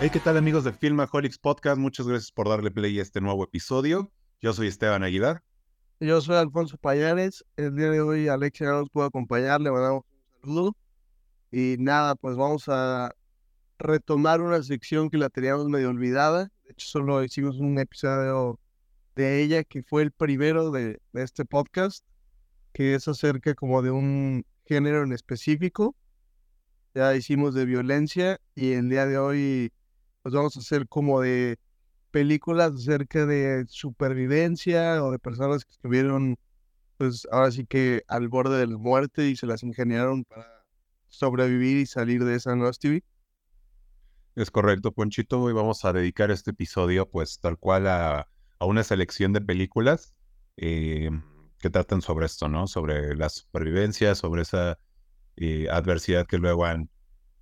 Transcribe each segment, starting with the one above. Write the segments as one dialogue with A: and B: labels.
A: Hey, ¿qué tal amigos de Filmaholics Podcast? Muchas gracias por darle play a este nuevo episodio. Yo soy Esteban Aguilar.
B: Yo soy Alfonso Payares. El día de hoy Alexia no nos pudo acompañar, le mandamos un saludo. Y nada, pues vamos a retomar una sección que la teníamos medio olvidada. De hecho, solo hicimos un episodio de ella que fue el primero de, de este podcast, que es acerca como de un género en específico. Ya hicimos de violencia y el día de hoy pues vamos a hacer como de películas acerca de supervivencia o de personas que estuvieron, pues ahora sí que al borde de la muerte y se las ingeniaron para sobrevivir y salir de esa, ¿no, Stevie?
A: Es correcto, Ponchito. Hoy vamos a dedicar este episodio, pues tal cual a, a una selección de películas eh, que tratan sobre esto, ¿no? Sobre la supervivencia, sobre esa eh, adversidad que luego han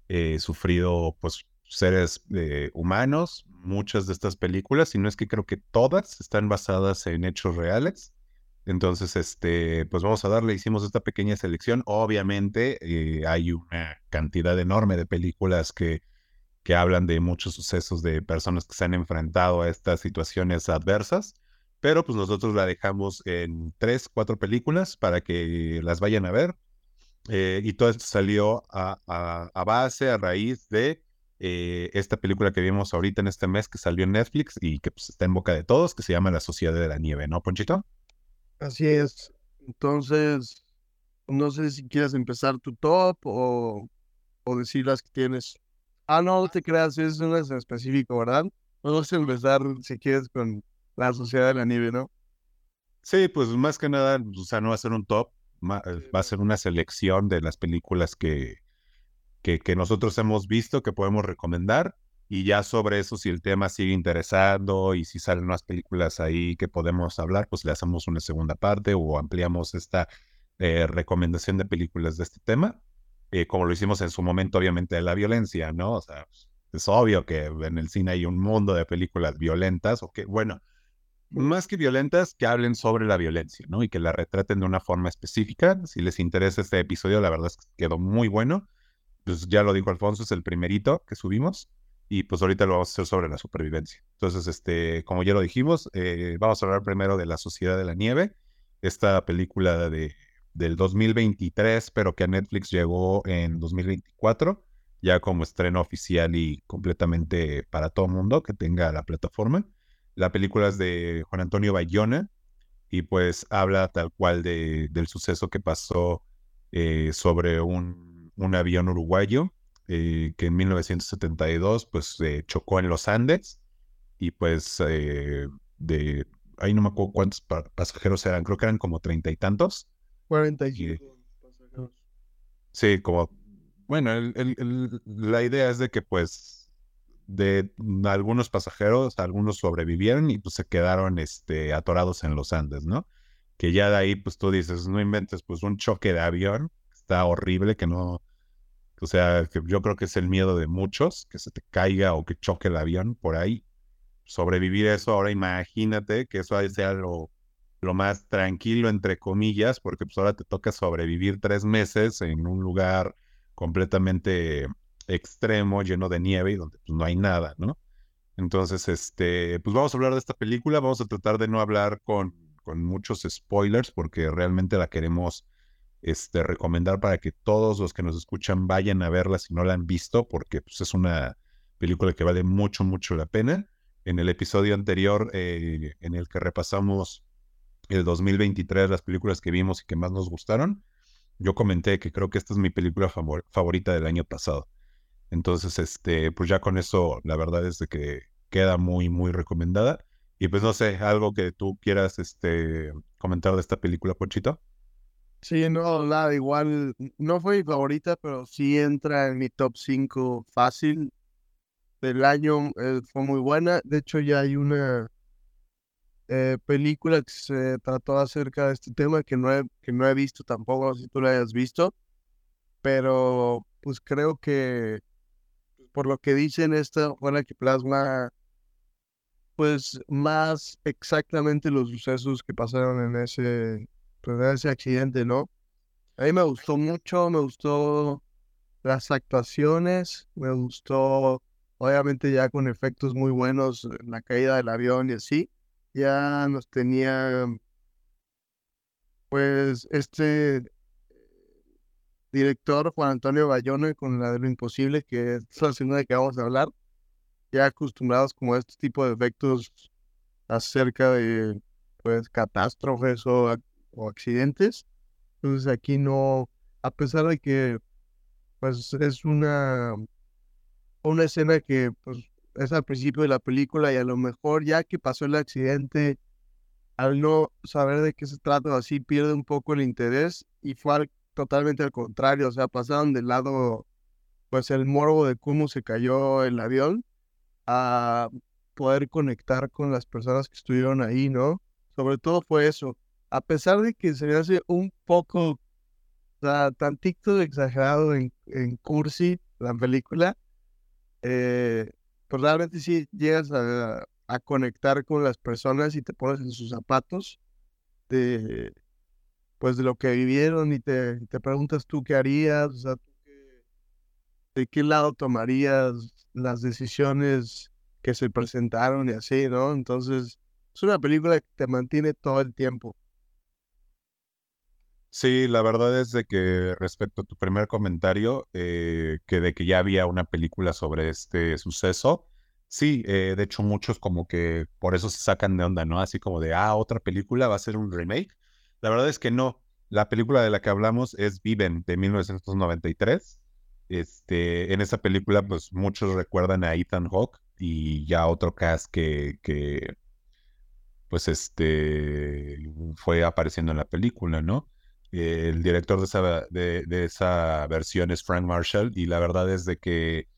A: eh, sufrido, pues seres eh, humanos, muchas de estas películas, y no es que creo que todas están basadas en hechos reales. Entonces, este, pues vamos a darle, hicimos esta pequeña selección. Obviamente, hay una cantidad enorme de películas que, que hablan de muchos sucesos de personas que se han enfrentado a estas situaciones adversas, pero pues nosotros la dejamos en tres, cuatro películas para que las vayan a ver. Eh, y todo esto salió a, a base, a raíz de eh, esta película que vimos ahorita en este mes que salió en Netflix y que pues, está en boca de todos, que se llama La Sociedad de la Nieve, ¿no, Ponchito?
B: Así es. Entonces, no sé si quieres empezar tu top o, o decir las que tienes. Ah, no, no te creas, es una en específico, ¿verdad? Vamos a empezar, si quieres, con La Sociedad de la Nieve, ¿no?
A: Sí, pues más que nada, o sea, no va a ser un top, va a ser una selección de las películas que, que, nosotros hemos visto, que podemos recomendar. Y ya sobre eso, si el tema sigue interesando y si salen más películas ahí que podemos hablar, pues le hacemos una segunda parte o ampliamos esta eh, recomendación de películas de este tema, eh, como lo hicimos en su momento, obviamente, de la violencia, ¿no? O sea, es obvio que en el cine hay un mundo de películas violentas, o que, bueno, más que violentas, que hablen sobre la violencia, ¿no? Y que la retraten de una forma específica. Si les interesa este episodio, la verdad es que quedó muy bueno pues ya lo dijo Alfonso, es el primerito que subimos y pues ahorita lo vamos a hacer sobre la supervivencia. Entonces, este, como ya lo dijimos, eh, vamos a hablar primero de La Sociedad de la Nieve, esta película de, del 2023, pero que a Netflix llegó en 2024, ya como estreno oficial y completamente para todo mundo que tenga la plataforma. La película es de Juan Antonio Bayona y pues habla tal cual de, del suceso que pasó eh, sobre un un avión uruguayo eh, que en 1972 pues chocó en los Andes y pues eh, de ahí no me acuerdo cuántos pasajeros eran, creo que eran como treinta y tantos.
B: Cuarenta y pasajeros.
A: Sí, como, bueno, la idea es de que pues de algunos pasajeros, algunos sobrevivieron y pues se quedaron este, atorados en los Andes, ¿no? Que ya de ahí pues tú dices, no inventes pues un choque de avión, está horrible, que no, o sea, que yo creo que es el miedo de muchos, que se te caiga o que choque el avión por ahí. Sobrevivir eso, ahora imagínate que eso sea lo, lo más tranquilo, entre comillas, porque pues ahora te toca sobrevivir tres meses en un lugar completamente extremo, lleno de nieve y donde pues, no hay nada, ¿no? Entonces, este, pues vamos a hablar de esta película, vamos a tratar de no hablar con, con muchos spoilers porque realmente la queremos este, recomendar para que todos los que nos escuchan vayan a verla si no la han visto, porque pues, es una película que vale mucho, mucho la pena. En el episodio anterior, eh, en el que repasamos el 2023, las películas que vimos y que más nos gustaron, yo comenté que creo que esta es mi película favorita del año pasado. Entonces, este, pues ya con eso, la verdad es de que queda muy, muy recomendada. Y pues no sé, algo que tú quieras este, comentar de esta película, Pochito.
B: Sí, no, nada, igual, no fue mi favorita, pero sí entra en mi top 5 fácil del año, eh, fue muy buena. De hecho, ya hay una eh, película que se trató acerca de este tema que no he, que no he visto tampoco, si tú la hayas visto, pero pues creo que por lo que dicen, esta fue la que plasma pues más exactamente los sucesos que pasaron en ese pues ese accidente, ¿no? A mí me gustó mucho, me gustó las actuaciones, me gustó, obviamente ya con efectos muy buenos, la caída del avión y así, ya nos tenía, pues, este director Juan Antonio Bayona con la de lo imposible, que es la segunda que vamos a hablar, ya acostumbrados como a este tipo de efectos acerca de pues catástrofes o, o accidentes. Entonces aquí no, a pesar de que pues es una, una escena que pues es al principio de la película y a lo mejor ya que pasó el accidente, al no saber de qué se trata así, pierde un poco el interés y fue totalmente al contrario, o sea, pasaron del lado pues el morbo de cómo se cayó el avión a poder conectar con las personas que estuvieron ahí, ¿no? Sobre todo fue eso. A pesar de que se me hace un poco, o sea, tantito exagerado en, en cursi la película, eh, pues realmente sí llegas a, a, conectar con las personas y te pones en sus zapatos de, pues de lo que vivieron y te, te preguntas tú qué harías, o sea, de qué lado tomarías las decisiones que se presentaron y así, ¿no? Entonces, es una película que te mantiene todo el tiempo.
A: Sí, la verdad es de que respecto a tu primer comentario, eh, que de que ya había una película sobre este suceso, sí, eh, de hecho muchos como que por eso se sacan de onda, ¿no? Así como de, ah, otra película va a ser un remake. La verdad es que no. La película de la que hablamos es Viven de 1993. Este, en esa película, pues muchos recuerdan a Ethan Hawke y ya otro cast que, que pues este, fue apareciendo en la película, ¿no? el director de esa, de, esa versión es Frank Marshall y la verdad es de que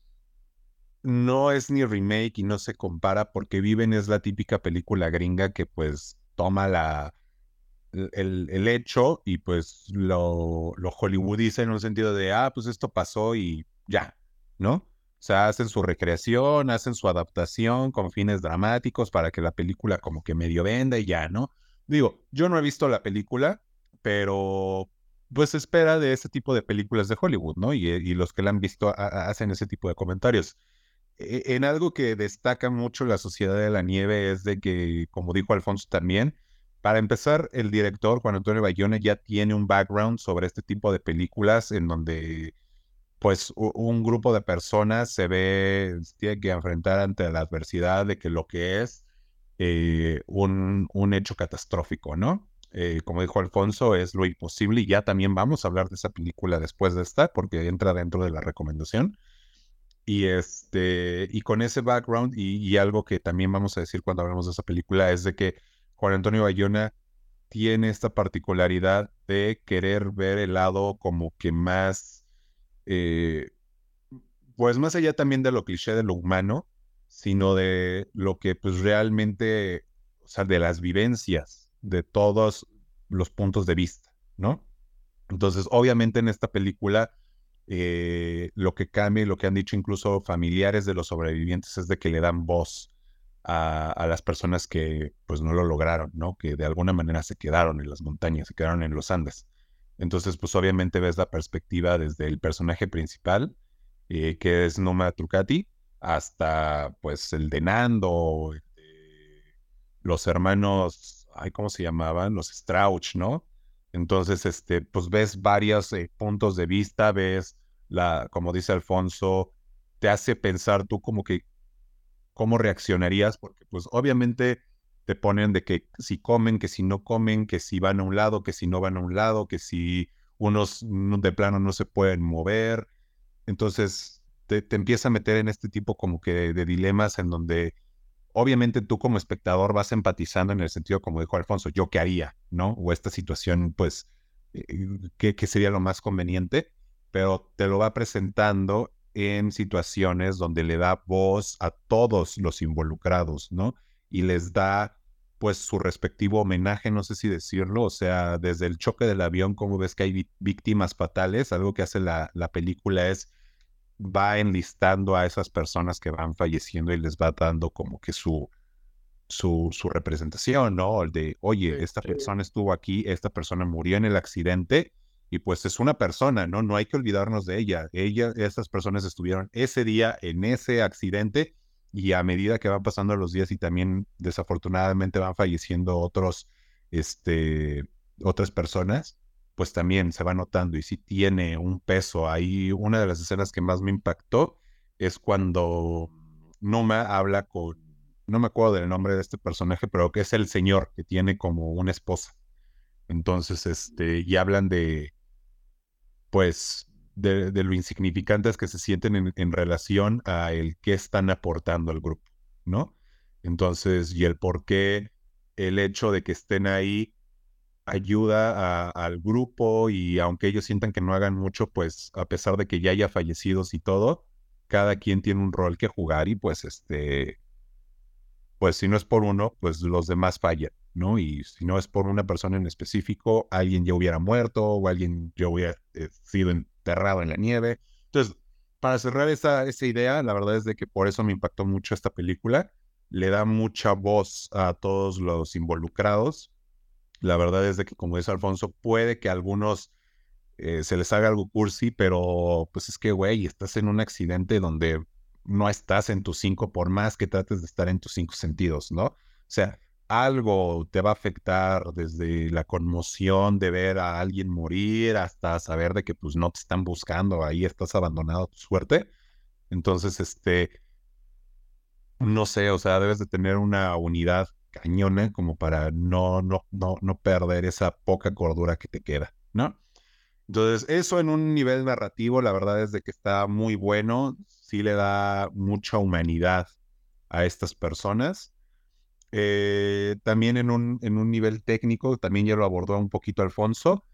A: no es ni remake y no se compara porque Viven es la típica película gringa que pues toma la, el, el hecho y pues lo, lo hollywoodiza en un sentido de, ah, pues esto pasó y ya, ¿no? O sea, hacen su recreación, hacen su adaptación con fines dramáticos para que la película como que medio venda y ya, ¿no? Digo, yo no he visto la película, pero pues se espera de ese tipo de películas de Hollywood, ¿no? Y, y los que la han visto hacen ese tipo de comentarios. E, en algo que destaca mucho la Sociedad de la Nieve es de que, como dijo Alfonso también, para empezar, el director Juan Antonio Bayona ya tiene un background sobre este tipo de películas en donde pues un grupo de personas se ve, tiene que enfrentar ante la adversidad de que lo que es eh, un, un, hecho catastrófico, ¿no? Eh, como dijo Alfonso, es lo imposible y ya también vamos a hablar de esa película después de esta, porque entra dentro de la recomendación. Y, este, y con ese background y, y algo que también vamos a decir cuando hablamos de esa película es de que Juan Antonio Bayona tiene esta particularidad de querer ver el lado como que más eh, pues más allá también de lo cliché de lo humano, sino de lo que pues realmente, o sea, de las vivencias de todos los puntos de vista, ¿no? Entonces, obviamente en esta película, eh, lo que cambia y lo que han dicho incluso familiares de los sobrevivientes es de que le dan voz a, las personas que pues no lo lograron, ¿no? Que de alguna manera se quedaron en las montañas, se quedaron en los Andes. Entonces, pues obviamente ves la perspectiva desde el personaje principal, eh, que es Noma Trucati, hasta pues el de Nando, eh, los hermanos, ay, ¿cómo se llamaban? Los Strauch, ¿no? Entonces, este, pues ves varios eh, puntos de vista, ves la, como dice Alfonso, te hace pensar tú como que cómo reaccionarías, porque pues obviamente te ponen de que si comen, que si no comen, que si van a un lado, que si no van a un lado, que si unos de plano no se pueden mover. Entonces te, te empieza a meter en este tipo como que de, dilemas en donde obviamente tú como espectador vas empatizando en el sentido, como dijo Alfonso, yo qué haría, ¿no? O esta situación, pues, eh, ¿qué, qué sería lo más conveniente? Pero te lo va presentando en situaciones donde le da voz a todos los involucrados, ¿no? y les da pues su respectivo homenaje, no sé si decirlo, o sea, desde el choque del avión, como ves que hay víctimas fatales, algo que hace la, la película es va enlistando a esas personas que van falleciendo y les va dando como que su, su, su representación, ¿no? El de, oye, esta persona estuvo aquí, esta persona murió en el accidente y pues es una persona, ¿no? No hay que olvidarnos de ella. Ella, esas personas estuvieron ese día en ese accidente y a medida que van pasando los días y también desafortunadamente van falleciendo otros, este, otras personas, pues también se va notando y sí tiene un peso. Ahí una de las escenas que más me impactó es cuando Numa habla con, no me acuerdo del nombre de este personaje, pero que es el señor que tiene como una esposa. Entonces, este, y hablan de, pues, de, lo insignificantes que se sienten en, en, relación a el qué están aportando al grupo, ¿no? Entonces, y el por qué el hecho de que estén ahí ayuda al grupo y aunque ellos sientan que no hagan mucho, pues a pesar de que ya haya fallecidos y todo, cada quien tiene un rol que jugar y pues este, pues si no es por uno, pues los demás fallan, ¿no? Y si no es por una persona en específico, alguien ya hubiera muerto o alguien ya hubiera eh, sido enterrado en la nieve. Entonces, para cerrar esa, esa idea, la verdad es de que por eso me impactó mucho esta película. Le da mucha voz a todos los involucrados la verdad es de que, como dice Alfonso, puede que a algunos eh, se les haga algo cursi, pero pues es que, güey, estás en un accidente donde no estás en tus cinco, por más que trates de estar en tus cinco sentidos, ¿no? O sea, algo te va a afectar desde la conmoción de ver a alguien morir hasta saber de que pues no te están buscando, ahí estás abandonado tu suerte. Entonces, este, no sé, o sea, debes de tener una unidad cañona como para no, no, no, no perder esa poca cordura que te queda, ¿no? Entonces, eso en un nivel narrativo, la verdad es de que está muy bueno, sí le da mucha humanidad a estas personas. Eh, también en un, en un nivel técnico, también ya lo abordó un poquito Alfonso,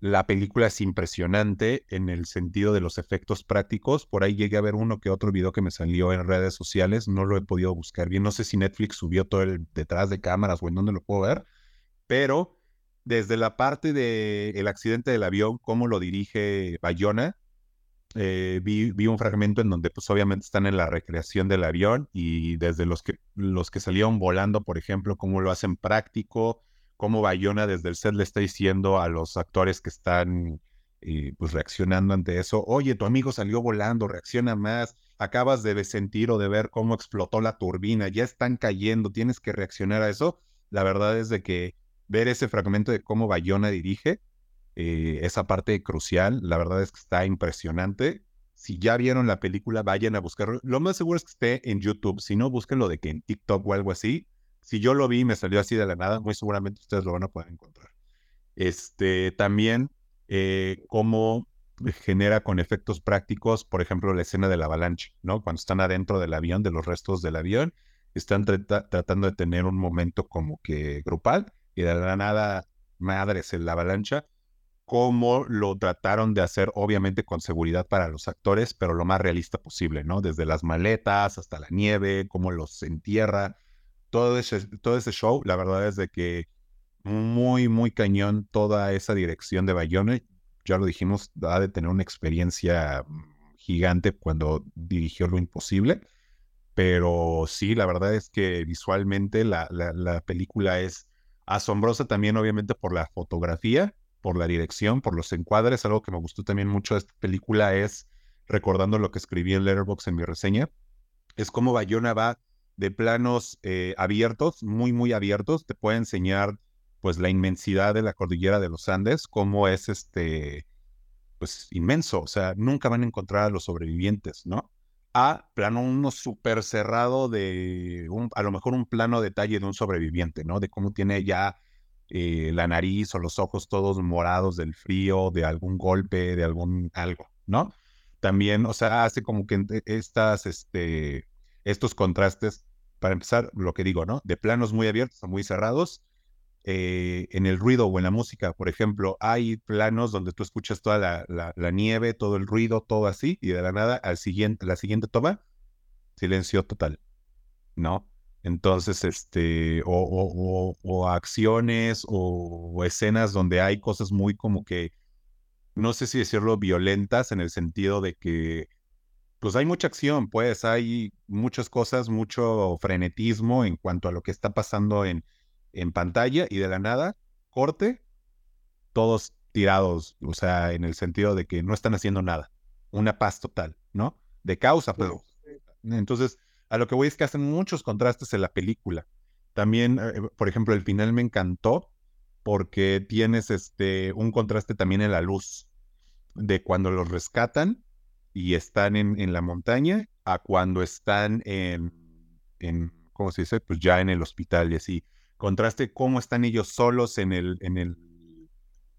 A: la película es impresionante en el sentido de los efectos prácticos. Por ahí llegué a ver uno que otro video que me salió en redes sociales. No lo he podido buscar bien. No sé si Netflix subió todo el detrás de cámaras o en dónde lo puedo ver. Pero desde la parte del accidente del avión, cómo lo dirige Bayona, eh, vi, un fragmento en donde pues obviamente están en la recreación del avión y desde los que, los que salieron volando, por ejemplo, cómo lo hacen práctico cómo Bayona desde el set le está diciendo a los actores que están eh, pues reaccionando ante eso, oye, tu amigo salió volando, reacciona más, acabas de sentir o de ver cómo explotó la turbina, ya están cayendo, tienes que reaccionar a eso. La verdad es de que ver ese fragmento de cómo Bayona dirige, eh, esa parte crucial, la verdad es que está impresionante. Si ya vieron la película, vayan a buscarlo. Lo más seguro es que esté en YouTube. Si no, búsquenlo de que en TikTok o algo así si yo lo vi y me salió así de la nada, muy seguramente ustedes lo van a poder encontrar. Este, también eh, cómo genera con efectos prácticos, por ejemplo, la escena de la avalancha, ¿no? Cuando están adentro del avión, de los restos del avión, están tratando de tener un momento como que grupal y de la nada, madres, en la avalancha, cómo lo trataron de hacer, obviamente con seguridad para los actores, pero lo más realista posible, ¿no? Desde las maletas hasta la nieve, cómo los entierra, todo ese, todo ese show, la verdad es de que muy, muy cañón toda esa dirección de Bayona. Ya lo dijimos, ha de tener una experiencia gigante cuando dirigió Lo Imposible. Pero sí, la verdad es que visualmente la, la, película es asombrosa también, obviamente, por la fotografía, por la dirección, por los encuadres. Algo que me gustó también mucho de esta película es, recordando lo que escribí en Letterboxd en mi reseña, es cómo Bayona va de planos eh, abiertos, muy, muy abiertos. Te puede enseñar pues la inmensidad de la cordillera de los Andes, cómo es este, pues inmenso. O sea, nunca van a encontrar a los sobrevivientes, ¿no? A plano uno súper cerrado de, un, a lo mejor un plano detalle de un sobreviviente, ¿no? De cómo tiene ya eh, la nariz o los ojos todos morados del frío, de algún golpe, de algún algo, ¿no? También, o sea, hace como que estas, este, estos contrastes, para empezar, lo que digo, ¿no? De planos muy abiertos a muy cerrados. Eh, en el ruido o en la música, por ejemplo, hay planos donde tú escuchas toda la, la, nieve, todo el ruido, todo así, y de la nada, al siguiente, la siguiente toma, silencio total, ¿no? Entonces, este, o, o, o, acciones o, escenas donde hay cosas muy como que, no sé si decirlo, violentas en el sentido de que pues hay mucha acción, pues hay muchas cosas, mucho frenetismo en cuanto a lo que está pasando en, en pantalla y de la nada, corte, todos tirados, o sea, en el sentido de que no están haciendo nada. Una paz total, ¿no? De causa, pero... Entonces, a lo que voy es que hacen muchos contrastes en la película. También, eh, por ejemplo, el final me encantó porque tienes este, un contraste también en la luz de cuando los rescatan y están en, en la montaña a cuando están en, en, ¿cómo se dice? Pues ya en el hospital y así. Contraste cómo están ellos solos en el, en el,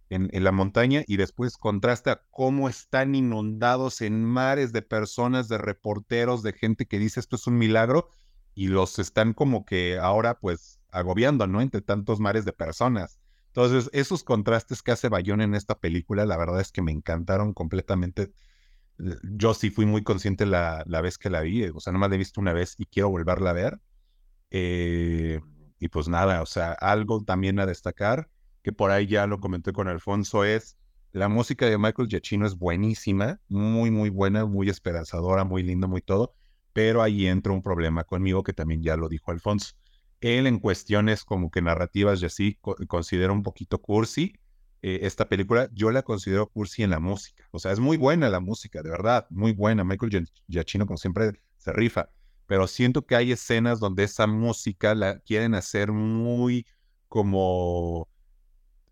A: en, la montaña y después contrasta cómo están inundados en mares de personas, de reporteros, de gente que dice esto es un milagro y los están como que ahora pues agobiando, ¿no? Entre tantos mares de personas. Entonces, esos contrastes que hace Bayón en esta película, la verdad es que me encantaron completamente. Yo sí fui muy consciente la, la vez que la vi, o sea, nomás la he visto una vez y quiero volverla a ver. Eh, y pues nada, o sea, algo también a destacar que por ahí ya lo comenté con Alfonso, es la música de Michael Giacchino es buenísima, muy, muy buena, muy esperanzadora, muy linda, muy todo, pero ahí entra un problema conmigo que también ya lo dijo Alfonso. Él en cuestiones como que narrativas y así considera un poquito cursi eh, esta película, yo la considero cursi en la música, o sea, es muy buena la música, de verdad, muy buena, Michael Giacchino como siempre se rifa, pero siento que hay escenas donde esa música la quieren hacer muy como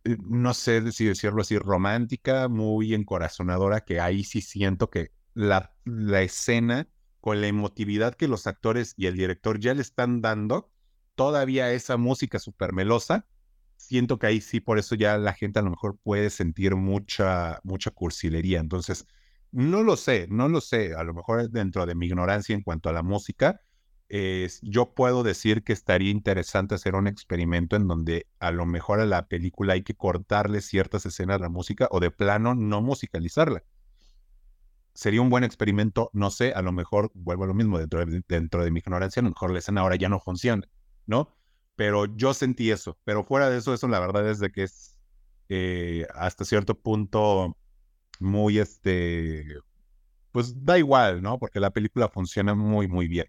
A: no sé si decirlo así, romántica, muy encorazonadora, que ahí sí siento que la, la escena, con la emotividad que los actores y el director ya le están dando, todavía esa música súper melosa, siento que ahí sí, por eso ya la gente a lo mejor puede sentir mucha, mucha cursilería. Entonces, no lo sé, no lo sé, a lo mejor dentro de mi ignorancia en cuanto a la música, yo puedo decir que estaría interesante hacer un experimento en donde a lo mejor a la película hay que cortarle ciertas escenas a la música o de plano no musicalizarla. Sería un buen experimento, no sé, a lo mejor vuelvo a lo mismo dentro de, dentro de mi ignorancia, a lo mejor la escena ahora ya no funciona, ¿no? Pero yo sentí eso, pero fuera de eso, eso la verdad es de que es eh, hasta cierto punto muy, este, pues da igual, ¿no? Porque la película funciona muy, muy bien.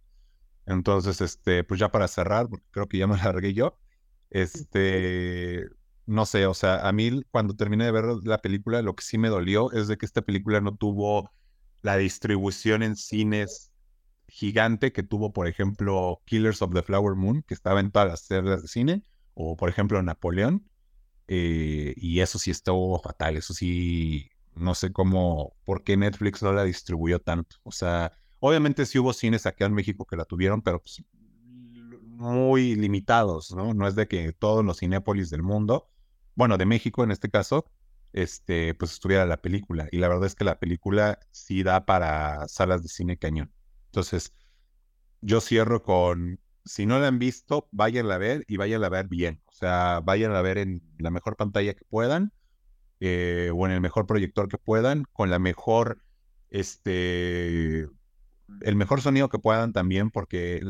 A: Entonces, este, pues ya para cerrar, porque creo que ya me largué yo, este, no sé, o sea, a mí cuando terminé de ver la película, lo que sí me dolió es de que esta película no tuvo la distribución en cines gigante que tuvo, por ejemplo, Killers of the Flower Moon, que estaba en todas las series de cine, o por ejemplo Napoleón, eh, y eso sí estuvo fatal, eso sí, no sé cómo, por qué Netflix no la distribuyó tanto, o sea, Obviamente sí hubo cines aquí en México que la tuvieron, pero pues, muy limitados, ¿no? No es de que todos los cinépolis del mundo, bueno, de México en este caso, este, pues estuviera la película. Y la verdad es que la película sí da para salas de cine cañón. Entonces, yo cierro con, si no la han visto, vayan a ver y vayan a ver bien. O sea, vayan a ver en la mejor pantalla que puedan eh, o en el mejor proyector que puedan, con la mejor, este, el mejor sonido que puedan también, porque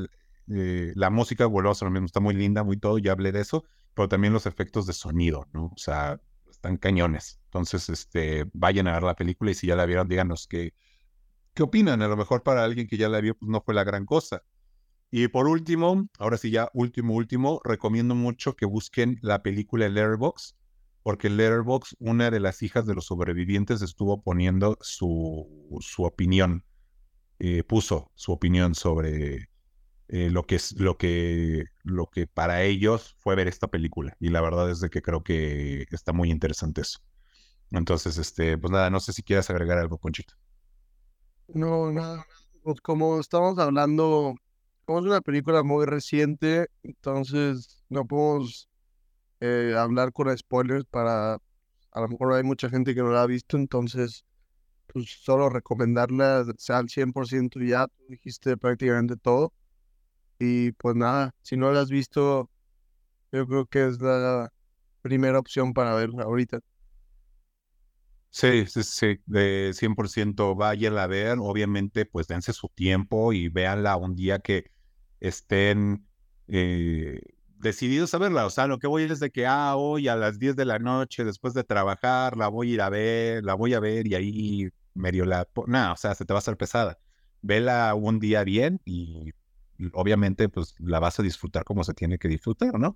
A: eh, la música, vuelvo a ser lo mismo, está muy linda, muy todo, ya hablé de eso, pero también los efectos de sonido, ¿no? O sea, están cañones. Entonces, este, vayan a ver la película y si ya la vieron, díganos qué, qué opinan. A lo mejor para alguien que ya la vio, pues no fue la gran cosa. Y por último, ahora sí ya último, último, recomiendo mucho que busquen la película Letterbox, porque Letterbox, una de las hijas de los sobrevivientes, estuvo poniendo su, su opinión eh, puso su opinión sobre eh, lo, que es, lo, que, lo que para ellos fue ver esta película. Y la verdad es de que creo que está muy interesante eso. Entonces, este, pues nada, no sé si quieres agregar algo, Conchito.
B: No, nada. Pues como estamos hablando, como es una película muy reciente, entonces no podemos eh, hablar con spoilers para, a lo mejor hay mucha gente que no la ha visto, entonces pues solo recomendarla sea al 100% ya, dijiste prácticamente todo. Y pues nada, si no la has visto, yo creo que es la primera opción para ver ahorita.
A: Sí, sí, sí, de 100% vayan a ver, obviamente pues dense su tiempo y véanla un día que estén eh, decididos a verla, o sea, lo que voy es de que, ah, hoy a las 10 de la noche después de trabajar la voy a ir a ver, la voy a ver y ahí medio la... No, o sea, se te va a hacer pesada. Vela un día bien y obviamente pues la vas a disfrutar como se tiene que disfrutar, ¿no?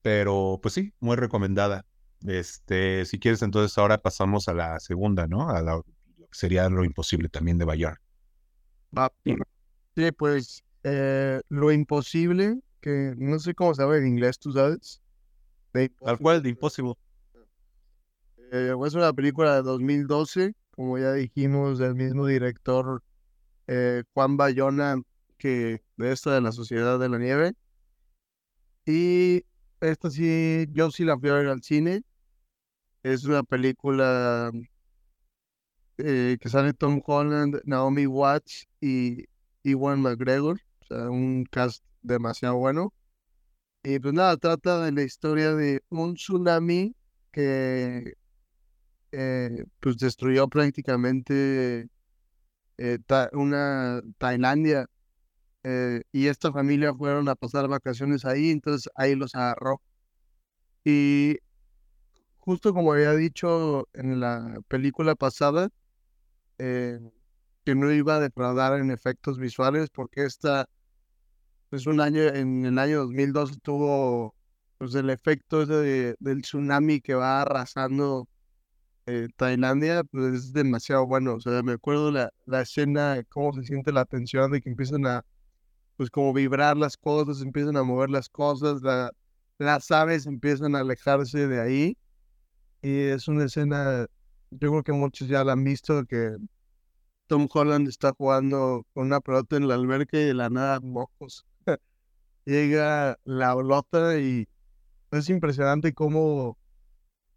A: Pero pues sí, muy recomendada. Este, si quieres, entonces ahora pasamos a la segunda, ¿no? A la, sería lo imposible también de Bayona.
B: Sí, pues eh, lo imposible, que no sé cómo se llama en inglés, ¿tú sabes?
A: Tal cual, de Impossible.
B: Eh, es una película de 2012, como ya dijimos, del mismo director eh, Juan Bayona, que de esta de la Sociedad de la Nieve. Y esta sí, yo sí la fui a ver al cine. Es una película eh, que sale Tom Holland, Naomi Watts y Iwan McGregor. O sea, un cast demasiado bueno. Y pues nada, trata de la historia de un tsunami que eh, pues destruyó prácticamente eh, una Tailandia. Eh, y esta familia fueron a pasar vacaciones ahí, entonces ahí los agarró. Y justo como había dicho en la película pasada, que no iba a defraudar en efectos visuales porque esta pues un año, en el año 2012 tuvo pues el efecto de, del tsunami que va arrasando eh, Tailandia, pues es demasiado bueno. O sea, me acuerdo la, la escena, cómo se siente la tensión de que empiezan a, pues como vibrar las cosas, empiezan a mover las cosas, la, las aves empiezan a alejarse de ahí. Y es una escena, yo creo que muchos ya la han visto, que Tom Holland está jugando con una pelota en la alberca y de la nada mocos llega la olota y es impresionante cómo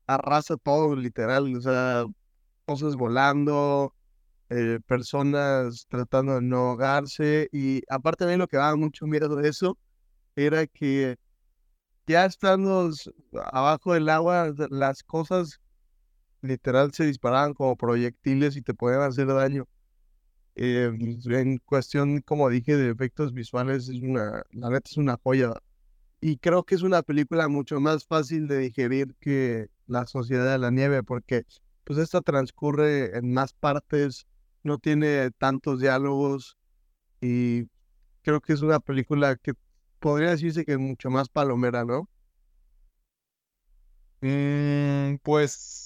B: arrasa todo, literal. O sea, cosas volando, eh, personas tratando de no ahogarse. Y aparte de lo que daba mucho miedo de eso, era que ya estando abajo del agua, las cosas literal se disparaban como proyectiles y te podían hacer daño. Eh, en cuestión, como dije, de efectos visuales, es una, la neta es una joya. Y creo que es una película mucho más fácil de digerir que La Sociedad de la Nieve, porque pues esta transcurre en más partes, no tiene tantos diálogos y creo que es una película que podría decirse que es mucho más palomera, ¿no?
A: Mm, pues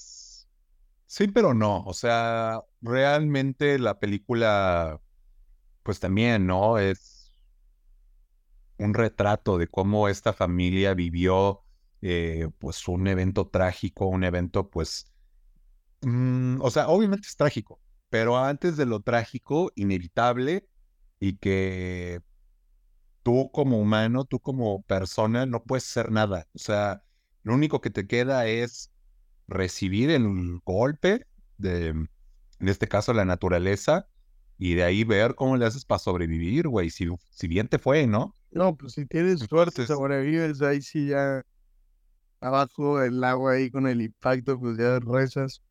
A: Sí, pero no. O sea, realmente la película, pues también, ¿no? Es un retrato de cómo esta familia vivió, eh, pues, un evento trágico, un evento, pues, mm, o sea, obviamente es trágico, pero antes de lo trágico, inevitable y que tú como humano, tú como persona, no puedes hacer nada. O sea, lo único que te queda es recibir el golpe de, en este caso, la naturaleza, y de ahí ver cómo le haces para sobrevivir, güey, si, si bien te fue, ¿no?
B: No, pues si tienes suerte, sobrevives, ahí sí ya abajo del agua ahí con el impacto, pues ya rezas.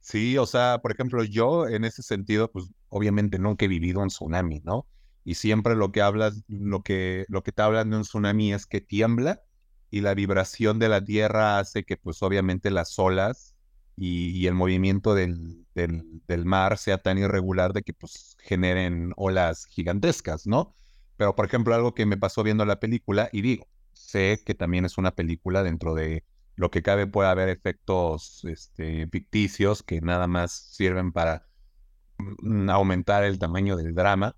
A: sí, o sea, por ejemplo, yo en ese sentido, pues obviamente nunca he vivido un tsunami, ¿no? Y siempre lo que hablas, lo que, lo que te hablan de un tsunami es que tiembla y la vibración de la tierra hace que pues obviamente las olas y, el movimiento del, del, mar sea tan irregular de que pues generen olas gigantescas, ¿no? Pero por ejemplo algo que me pasó viendo la película y digo, sé que también es una película dentro de lo que cabe puede haber efectos este, ficticios que nada más sirven para mm, aumentar el tamaño del drama,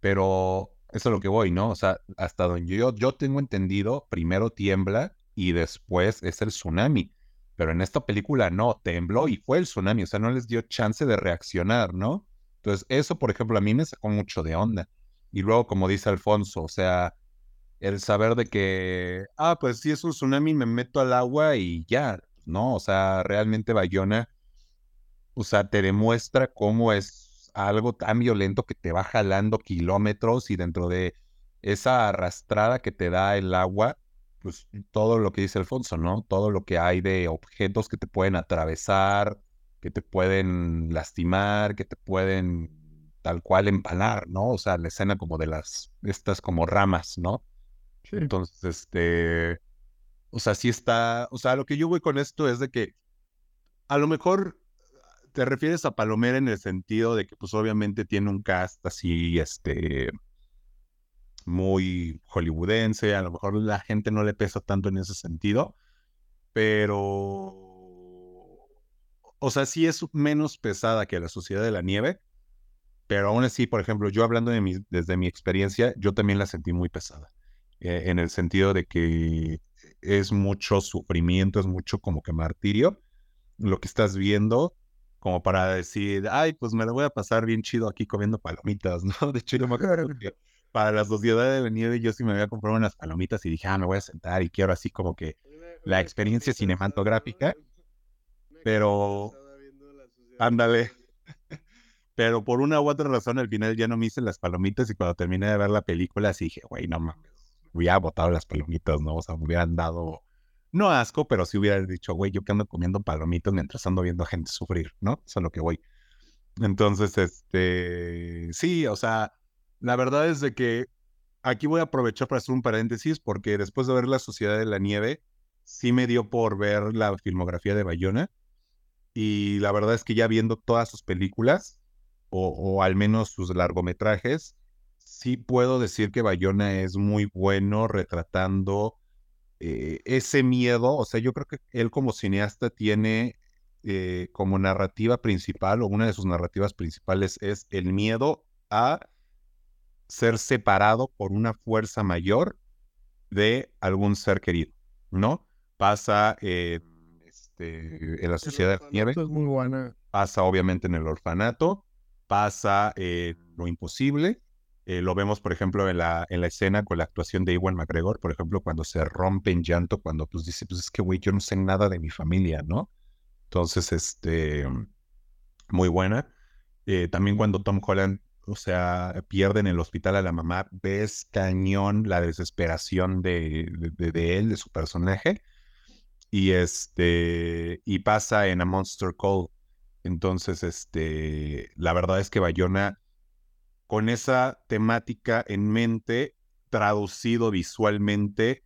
A: pero eso es lo que voy, ¿no? O sea, hasta donde yo, yo tengo entendido, primero tiembla y después es el tsunami. Pero en esta película no, tembló y fue el tsunami, o sea, no les dio chance de reaccionar, ¿no? Entonces, eso, por ejemplo, a mí me sacó mucho de onda. Y luego, como dice Alfonso, o sea, el saber de que, ah, pues si es un tsunami, me meto al agua y ya, ¿no? O sea, realmente Bayona, o sea, te demuestra cómo es algo tan violento que te va jalando kilómetros y dentro de esa arrastrada que te da el agua, pues todo lo que dice Alfonso, ¿no? Todo lo que hay de objetos que te pueden atravesar, que te pueden lastimar, que te pueden tal cual empalar, ¿no? O sea, la escena como de las, estas como ramas, ¿no? Entonces, este, o sea, sí está, o sea, lo que yo voy con esto es de que a lo mejor te refieres a Palomera en el sentido de que, pues, obviamente tiene un cast así, este, muy hollywoodense, a lo mejor la gente no le pesa tanto en ese sentido, pero... O sea, sí es menos pesada que la Sociedad de la Nieve, pero aún así, por ejemplo, yo hablando de mi, desde mi experiencia, yo también la sentí muy pesada, eh, en el sentido de que es mucho sufrimiento, es mucho como que martirio lo que estás viendo, como para decir, ay, pues me lo voy a pasar bien chido aquí comiendo palomitas, ¿no? De hecho, yo me acuerdo que para la sociedad de nieve yo sí me había comprado unas palomitas y dije, ah, me voy a sentar y quiero así como que la experiencia cinematográfica, pero ándale. Pero por una u otra razón al final ya no me hice las palomitas y cuando terminé de ver la película así dije, güey, no mames, hubiera botado las palomitas, ¿no? O sea, me hubieran dado, no asco, pero sí hubiera dicho, güey, yo que ando comiendo palomitas mientras ando viendo a gente sufrir, ¿no? Eso es lo que voy. Entonces, este, sí, o sea, la verdad es de que aquí voy a aprovechar para hacer un paréntesis porque después de ver La Sociedad de la Nieve, sí me dio por ver la filmografía de Bayona y la verdad es que ya viendo todas sus películas, o, al menos sus largometrajes, sí puedo decir que Bayona es muy bueno retratando eh, ese miedo. O sea, yo creo que él como cineasta tiene eh, como narrativa principal, o una de sus narrativas principales es el miedo a ser separado por una fuerza mayor de algún ser querido, ¿no? Pasa este, en la Sociedad de la Nieve.
B: Es muy buena.
A: Pasa obviamente en el orfanato pasa eh, lo imposible. Eh, lo vemos, por ejemplo, en la, en la escena con la actuación de Iwan McGregor, por ejemplo, cuando se rompe en llanto, cuando pues dice, pues es que, güey, yo no sé nada de mi familia, ¿no? Entonces, este, muy buena. Eh, también cuando Tom Holland, o sea, pierde en el hospital a la mamá, ves cañón la desesperación de, de, de él, de su personaje. Y este, y pasa en A Monster Call, entonces, este, la verdad es que Bayona, con esa temática en mente, traducido visualmente,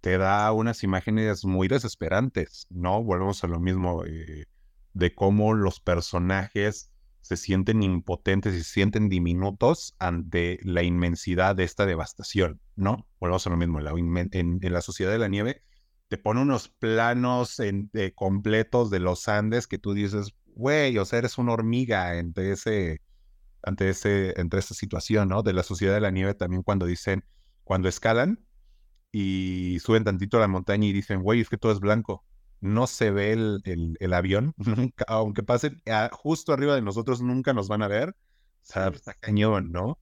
A: te da unas imágenes muy desesperantes, ¿no? Volvemos a lo mismo eh, de cómo los personajes se sienten impotentes y se sienten diminutos ante la inmensidad de esta devastación, ¿no? Volvemos a lo mismo, en la sociedad de la nieve te pone unos planos en, eh, completos de los Andes que tú dices, güey, o sea, eres una hormiga entre ese, ante ese, entre esa situación, ¿no? De la sociedad de la nieve también cuando dicen, cuando escalan y suben tantito a la montaña y dicen, güey, es que todo es blanco. No se ve el, el, avión, nunca, aunque pasen justo arriba de nosotros, nunca nos van a ver. O sea, está cañón, ¿no?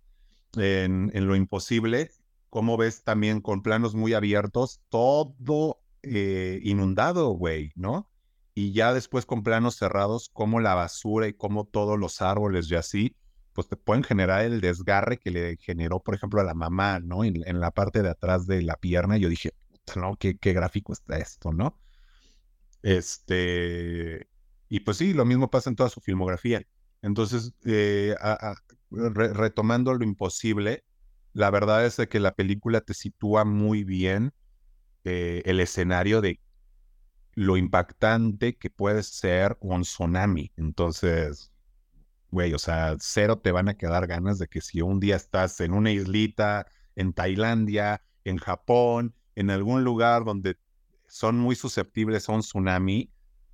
A: En, en lo imposible, como ves también con planos muy abiertos, todo eh, inundado, güey, ¿no? Y ya después con planos cerrados, como la basura y como todos los árboles y así, pues te pueden generar el desgarre que le generó, por ejemplo, a la mamá, ¿no? En, la parte de atrás de la pierna. Yo dije, no, qué, qué gráfico está esto, ¿no? Este, y pues sí, lo mismo pasa en toda su filmografía. Entonces, eh, retomando lo imposible, la verdad es que la película te sitúa muy bien eh, el escenario de lo impactante que puede ser un tsunami. Entonces, güey, o sea, cero te van a quedar ganas de que si un día estás en una islita, en Tailandia, en Japón, en algún lugar donde son muy susceptibles a un tsunami,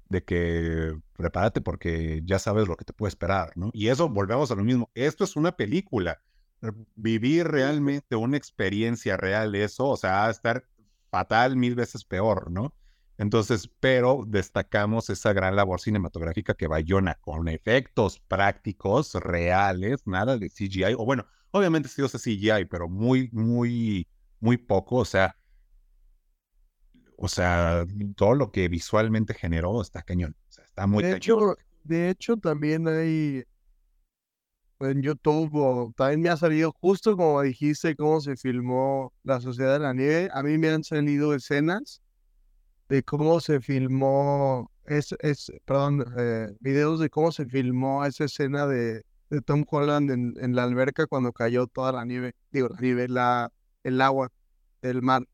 A: de que prepárate porque ya sabes lo que te puede esperar, ¿no? Y eso, volvemos a lo mismo, esto es una película. Vivir realmente una experiencia real, eso, o sea, estar fatal mil veces peor, ¿no? Entonces, pero destacamos esa gran labor cinematográfica que Bayona, con efectos prácticos, reales, nada de CGI, o bueno, obviamente sí usa CGI, pero muy, muy, muy poco, o sea, o sea, todo lo que visualmente generó está cañón, o sea, está muy
B: de Hecho, de hecho, también hay en YouTube, también me ha salido justo como dijiste, cómo se filmó La Sociedad de la Nieve, a mí me han salido escenas de cómo se filmó, es, es perdón, eh, videos de cómo se filmó esa escena de, de Tom Holland en, en, la alberca cuando cayó toda la nieve, digo, la nieve, la, el agua del mar.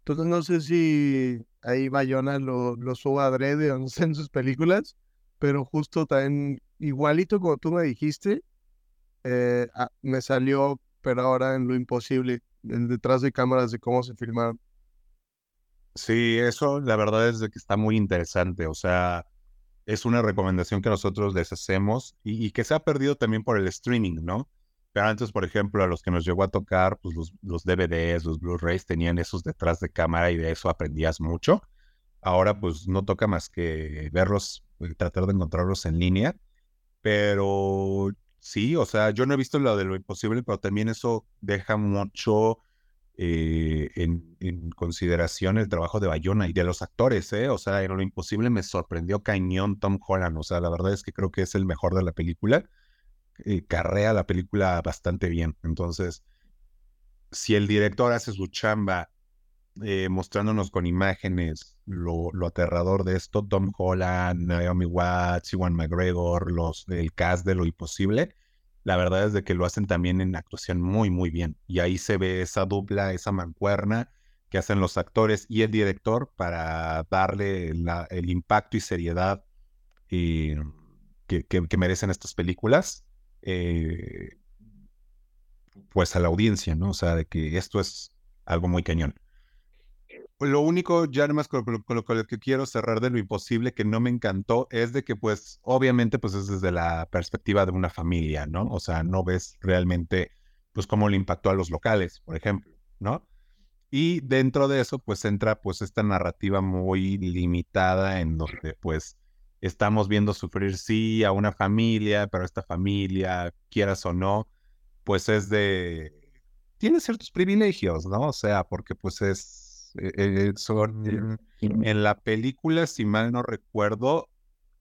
B: Entonces no sé si ahí Bayona lo, lo suba adrede o no sé en sus películas, pero justo también, igualito como tú me dijiste, eh, ah, me salió, pero ahora en lo imposible, detrás de cámaras de cómo se filmaron.
A: Sí, eso la verdad es de que está muy interesante. O sea, es una recomendación que nosotros les hacemos y, que se ha perdido también por el streaming, ¿no? Pero antes, por ejemplo, a los que nos llegó a tocar, pues los, DVDs, los Blu-rays tenían esos detrás de cámara y de eso aprendías mucho. Ahora, pues no toca más que verlos, eh, tratar de encontrarlos en línea. Pero sí, o sea, yo no he visto lo de lo imposible, pero también eso deja mucho eh, en, consideración el trabajo de Bayona y de los actores, ¿eh? O sea, en lo imposible me sorprendió cañón Tom Holland. O sea, la verdad es que creo que es el mejor de la película. Eh, carrea la película bastante bien. Entonces, si el director hace su chamba eh, mostrándonos con imágenes lo, aterrador de esto, Tom Holland, Naomi Watts, Iwan McGregor, los, el cast de lo imposible, la verdad es de que lo hacen también en actuación muy, muy bien. Y ahí se ve esa dupla, esa mancuerna que hacen los actores y el director para darle el impacto y seriedad eh, que, merecen estas películas, eh, pues a la audiencia, ¿no? O sea, de que esto es algo muy cañón. Lo único, ya más con, lo que quiero cerrar de lo imposible que no me encantó es de que, pues, obviamente, pues es desde la perspectiva de una familia, ¿no? O sea, no ves realmente, pues, cómo le impactó a los locales, por ejemplo, ¿no? Y dentro de eso, pues, entra, pues, esta narrativa muy limitada en donde, pues, estamos viendo sufrir, sí, a una familia, pero esta familia, quieras o no, pues es de... Tiene ciertos privilegios, ¿no? O sea, porque, pues, es eh, eh, son en la película, si mal no recuerdo,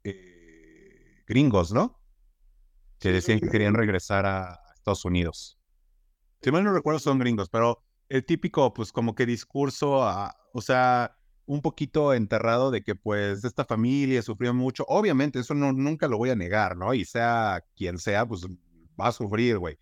A: eh, gringos, ¿no? Que decían que querían regresar a Estados Unidos. Si mal no recuerdo, son gringos, pero el típico, pues como que discurso, o sea, un poquito enterrado de que pues esta familia sufrió mucho. Obviamente, eso no, nunca lo voy a negar, ¿no? Y sea quien sea, pues va a sufrir, güey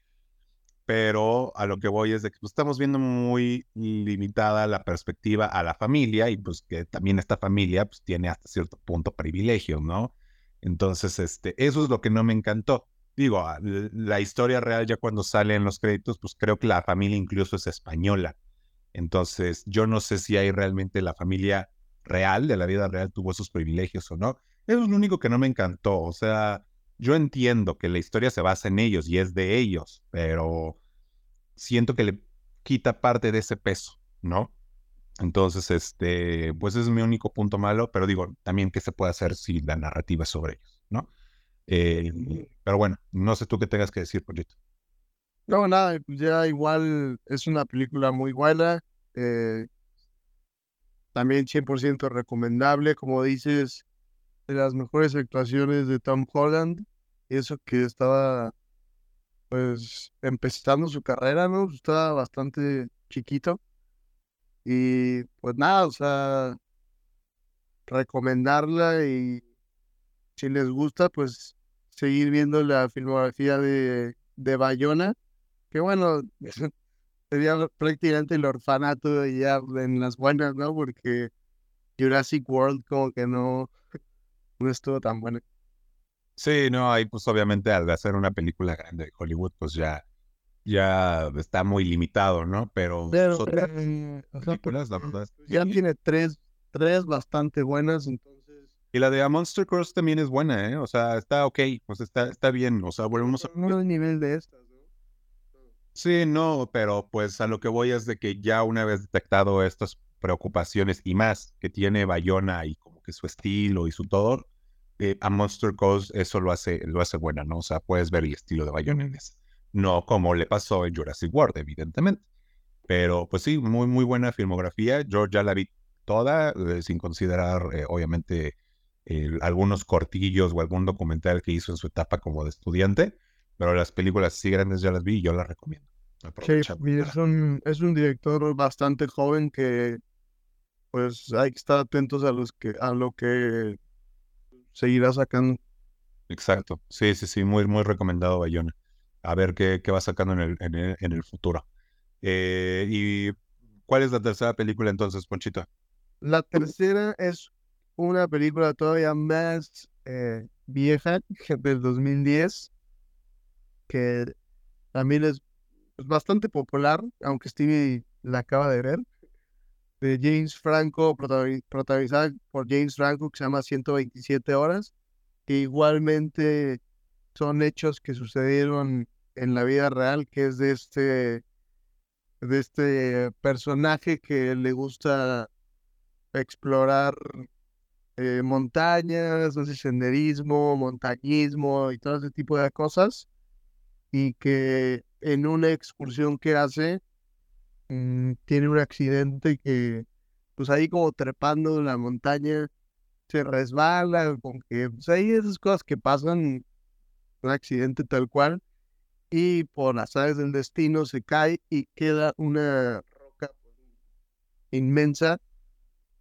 A: pero a lo que voy es de que pues, estamos viendo muy limitada la perspectiva a la familia y pues que también esta familia pues tiene hasta cierto punto privilegio, ¿no? Entonces, este, eso es lo que no me encantó. Digo, ah, la historia real ya cuando sale en los créditos, pues creo que la familia incluso es española. Entonces, yo no sé si hay realmente la familia real, de la vida real, tuvo esos privilegios o no. Eso es lo único que no me encantó. O sea, yo entiendo que la historia se basa en ellos y es de ellos, pero siento que le quita parte de ese peso, ¿no? Entonces, este, pues es mi único punto malo, pero digo, también qué se puede hacer si la narrativa es sobre ellos, ¿no? Eh, pero bueno, no sé tú qué tengas que decir, Pollito.
B: No, nada, ya igual es una película muy buena, eh, también 100% recomendable, como dices, de las mejores actuaciones de Tom Holland. Eso que estaba, pues, empezando su carrera, ¿no? Estaba bastante chiquito. Y pues nada, o sea, recomendarla y si les gusta, pues seguir viendo la filmografía de, de Bayona, que bueno, sería prácticamente el orfanato ya en las buenas, ¿no? Porque Jurassic World como que no, no estuvo tan bueno.
A: Sí, no, ahí pues obviamente al hacer una película grande de Hollywood, pues ya, ya está muy limitado, ¿no? Pero,
B: eh, películas, la verdad. Ya tiene tres, tres bastante buenas, entonces.
A: Y la de A Monster Cross también es buena, ¿eh? O sea, está ok, pues está, está bien, o sea, volvemos
B: a... No el nivel de estas, ¿no?
A: Sí, no, pero pues a lo que voy es de que ya una vez detectado estas preocupaciones y más que tiene Bayona y como que su estilo y su todo, eh, a Monster Coast eso lo hace, lo hace buena, ¿no? O sea, puedes ver el estilo de Bayona No como le pasó en Jurassic World, evidentemente. Pero pues sí, muy, muy buena filmografía. Yo ya la vi toda, eh, sin considerar, eh, obviamente, algunos cortillos o algún documental que hizo en su etapa como de estudiante. Pero las películas sí grandes ya las vi y yo las recomiendo.
B: Sí, es un, es un director bastante joven que pues hay que estar atentos a los que a lo que seguirá sacando.
A: Exacto. Sí, sí, sí, muy, muy recomendado Bayona. A ver qué, qué va sacando en el, en el, futuro. Eh, ¿Y cuál es la tercera película entonces, Ponchito?
B: La tercera es una película todavía más eh, vieja, del 2010, que también es bastante popular, aunque Stevie la acaba de ver. De James Franco, protagonizada por James Franco, que se llama 127 horas, que igualmente son hechos que sucedieron en la vida real, que es de este, de este personaje que le gusta explorar eh, montañas, no senderismo, montañismo y todo ese tipo de cosas, y que en una excursión que hace, mm, tiene un accidente que, pues ahí como trepando en la montaña, se resbala, con que, pues ahí esas cosas que pasan, un accidente tal cual, y por las aves del destino se cae y queda una roca inmensa,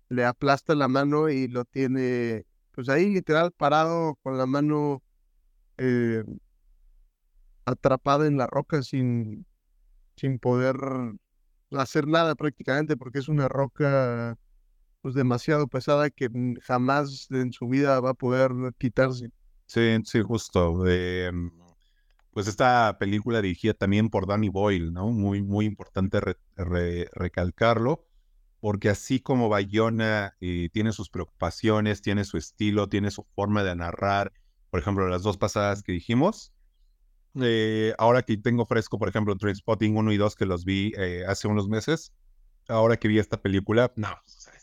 B: le aplasta la mano y lo tiene, pues ahí literal parado con la mano eh, atrapada en la roca sin, sin poder hacer nada prácticamente porque es una roca pues demasiado pesada que jamás en su vida va a poder quitarse.
A: Sí, sí, justo. Em, pues esta película dirigida también por Danny Boyle, ¿no? Muy, muy importante recalcarlo, porque así como Bayona eh, tiene sus preocupaciones, tiene su estilo, tiene su forma de narrar, por ejemplo, las dos pasadas que dijimos, eh, ahora que tengo fresco, por ejemplo, Trainspotting 1 y 2 que los vi eh, hace unos meses, ahora que vi esta película, no,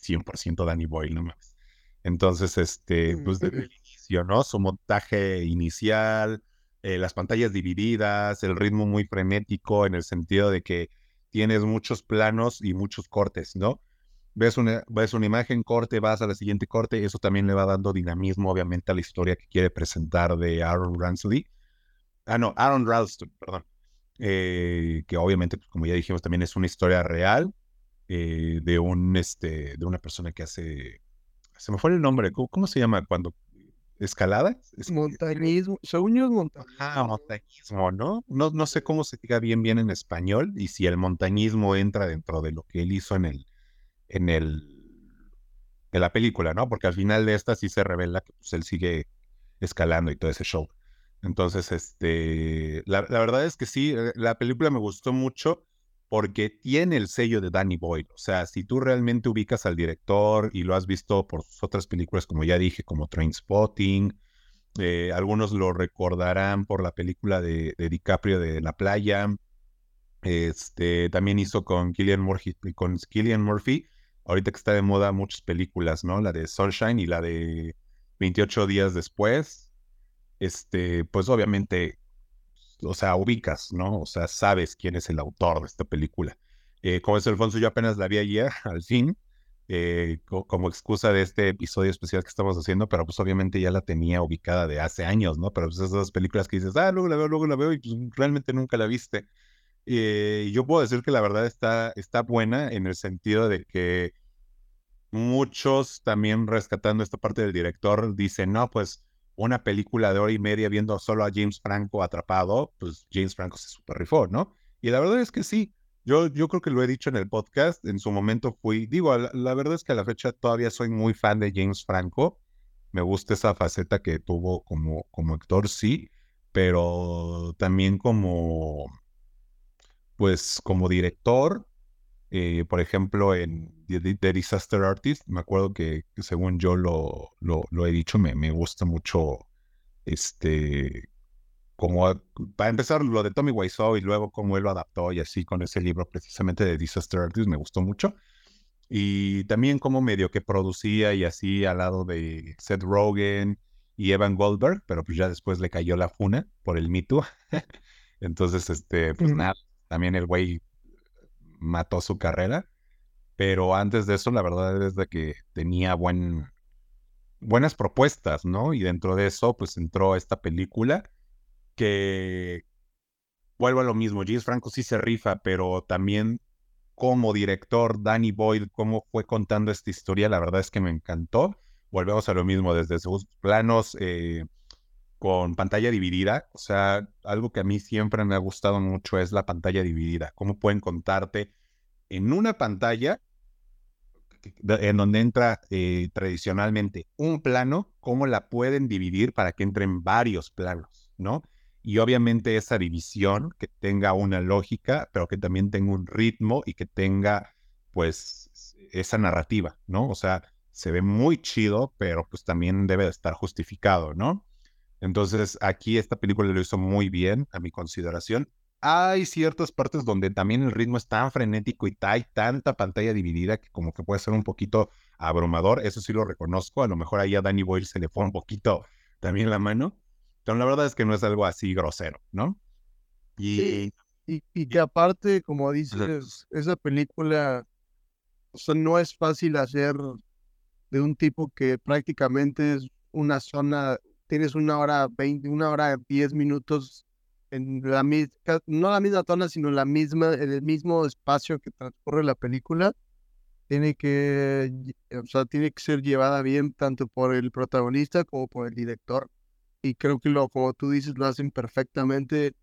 A: 100% Danny Boyle, no más. Entonces, este, pues desde el inicio, ¿no? Su montaje inicial, eh, las pantallas divididas, el ritmo muy frenético en el sentido de que tienes muchos planos y muchos cortes, ¿no? Ves una, ves una imagen, corte, vas a la siguiente corte, eso también le va dando dinamismo, obviamente, a la historia que quiere presentar de Aaron Ransley Ah, no, Aaron Ralston, perdón. Eh, que obviamente, pues, como ya dijimos, también es una historia real eh, de un este de una persona que hace se me fue el nombre, ¿cómo, se llama cuando escalada?
B: montañismo, según yo es montañismo.
A: Ah, montañismo, ¿no? ¿no? No sé cómo se diga bien bien en español y si el montañismo entra dentro de lo que él hizo en el en el en la película, ¿no? Porque al final de esta sí se revela que pues, él sigue escalando y todo ese show. Entonces, este, la, verdad es que sí, eh, la película me gustó mucho porque tiene el sello de Danny Boyle. O sea, si tú realmente ubicas al director y lo has visto por sus otras películas, como ya dije, como Trainspotting, eh, algunos lo recordarán por la película de, DiCaprio de La Playa. Este, también hizo con Killian Murphy, con Killian Murphy, ahorita que está de moda muchas películas, ¿no? La de Sunshine y la de 28 días después este, pues obviamente, o sea, ubicas, ¿no? O sea, sabes quién es el autor de esta película. Eh, como es Alfonso, yo apenas la vi ayer, al fin, eh, como excusa de este episodio especial que estamos haciendo, pero pues obviamente ya la tenía ubicada de hace años, ¿no? Pero pues esas películas que dices, ah, luego la veo, luego la veo, y pues realmente nunca la viste. Eh, yo puedo decir que la verdad está, está buena en el sentido de que muchos también rescatando esta parte del director dicen, no, pues una película de hora y media viendo solo a James Franco atrapado, pues James Franco se super rifó, ¿no? Y la verdad es que sí. Yo, yo creo que lo he dicho en el podcast, en su momento fui, digo, la, verdad es que a la fecha todavía soy muy fan de James Franco, me gusta esa faceta que tuvo como, como actor, sí, pero también como, pues como director, eh, por ejemplo, en The, Disaster Artist, me acuerdo que, según yo lo, lo, he dicho, me, me, gusta mucho, este, como, para empezar, lo de Tommy Wiseau y luego cómo él lo adaptó y así con ese libro precisamente de Disaster Artist, me gustó mucho. Y también como medio que producía y así al lado de Seth Rogen y Evan Goldberg, pero pues ya después le cayó la funa por el Me Too. Entonces, este, pues nada, también el güey mató su carrera. Pero antes de eso, la verdad es de que tenía buen, buenas propuestas, ¿no? Y dentro de eso, pues entró esta película que vuelvo a lo mismo. James Franco sí se rifa, pero también como director, Danny Boyle, cómo fue contando esta historia, la verdad es que me encantó. Volvemos a lo mismo, desde sus planos eh, con pantalla dividida. O sea, algo que a mí siempre me ha gustado mucho es la pantalla dividida. Cómo pueden contarte en una pantalla en donde entra eh, tradicionalmente un plano, cómo la pueden dividir para que entren varios planos, ¿no? Y obviamente esa división que tenga una lógica, pero que también tenga un ritmo y que tenga, pues, esa narrativa, ¿no? O sea, se ve muy chido, pero pues también debe de estar justificado, ¿no? Entonces, aquí esta película lo hizo muy bien, a mi consideración. Hay ciertas partes donde también el ritmo es tan frenético y hay tanta pantalla dividida que como que puede ser un poquito abrumador, eso sí lo reconozco, a lo mejor ahí a Danny Boyle se le fue un poquito también la mano, pero la verdad es que no es algo así grosero, ¿no?
B: Y, y, que aparte, como dices, esa película, o sea, no es fácil hacer de un tipo que prácticamente es una zona, tienes una hora veinte, una hora diez minutos en la no la misma zona, sino la misma, en el mismo espacio que transcurre la película tiene que, o sea, tiene que ser llevada bien tanto por el protagonista como por el director. Y creo que lo, como tú dices, lo hacen perfectamente.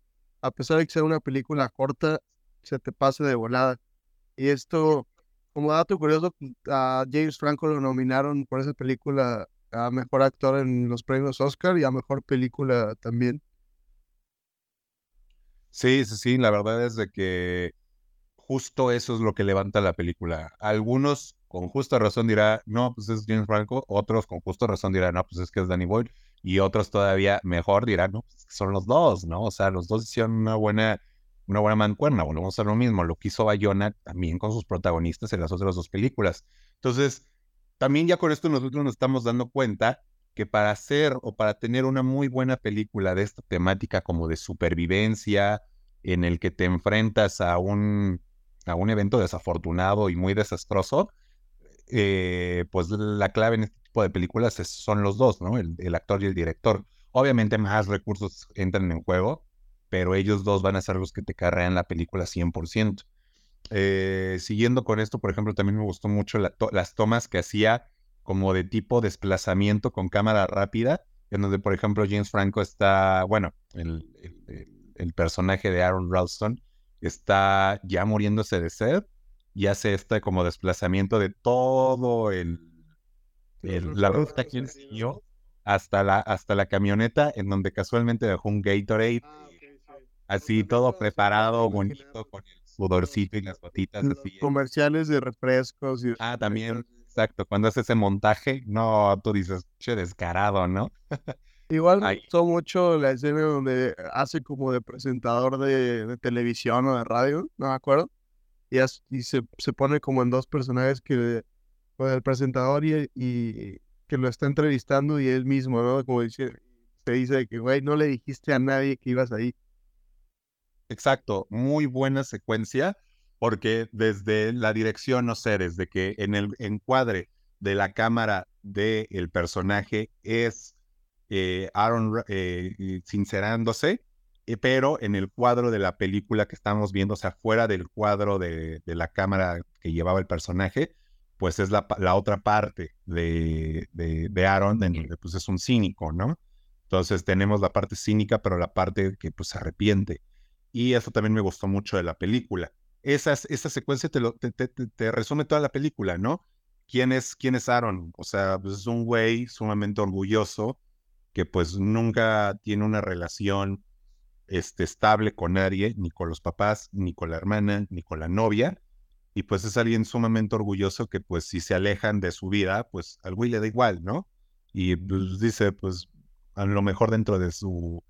B: A pesar de que sea una película corta, se te pasa de volada. Y esto, como dato curioso, a James Franco lo nominaron por esa película a mejor actor en los premios Oscar y a mejor película también.
A: Sí, sí, sí, la verdad es de que justo eso es lo que levanta la película. Algunos con justa razón dirán, no, pues es James Franco, otros con justa razón dirán, no, pues es que es Danny Boyle, y otros todavía mejor dirán, no, pues son los dos, ¿no? O sea, los dos hicieron una buena, una buena mancuerna, volvemos a lo mismo, lo que hizo Bayona también con sus protagonistas en las otras dos películas. Entonces, también ya con esto nosotros nos estamos dando cuenta que para hacer o para tener una muy buena película de esta temática como de supervivencia, en el que te enfrentas a un a un evento desafortunado y muy desastroso, eh, pues la clave en este tipo de películas son los dos, ¿no? El, actor y el director. Obviamente más recursos entran en juego, pero ellos dos van a ser los que te carrean la película 100%. Eh, siguiendo con esto, por ejemplo, también me gustó mucho las tomas que hacía como de tipo desplazamiento con cámara rápida, en donde, por ejemplo, James Franco está, bueno, el, el personaje de Aaron Ralston está ya muriéndose de sed y hace este como desplazamiento de todo el, la ruta que él siguió hasta la, hasta la camioneta en donde casualmente dejó un Gatorade. Ah, así todo preparado, bonito, con el sudorcito y las gotitas. Así.
B: Comerciales de refrescos. Y...
A: Ah, también, exacto. Cuando hace ese montaje, no, tú dices, che, descarado, ¿no?
B: Igual me gustó mucho la escena donde hace como de presentador de, televisión o de radio, no me acuerdo. Y, y se, se, pone como en dos personajes que, pues, el presentador y, y, que lo está entrevistando y él mismo, ¿no? Como dice, se dice que, güey, no le dijiste a nadie que ibas ahí.
A: Exacto, muy buena secuencia, porque desde la dirección, no sé, desde que en el encuadre de la cámara del personaje es eh, Aaron eh, sincerándose, eh, pero en el cuadro de la película que estamos viendo, o sea, fuera del cuadro de, la cámara que llevaba el personaje, pues es la, otra parte de, de, Aaron, en pues es un cínico, ¿no? Entonces tenemos la parte cínica, pero la parte que pues se arrepiente. Y eso también me gustó mucho de la película. Esa, secuencia te, lo, te, resume toda la película, ¿no? ¿Quién es, quién es Aaron? O sea, pues es un güey sumamente orgulloso, que pues nunca tiene una relación este, estable con nadie, ni con los papás, ni con la hermana, ni con la novia. Y pues es alguien sumamente orgulloso que pues si se alejan de su vida, pues al güey le da igual, ¿no? Y pues dice, pues a lo mejor dentro de su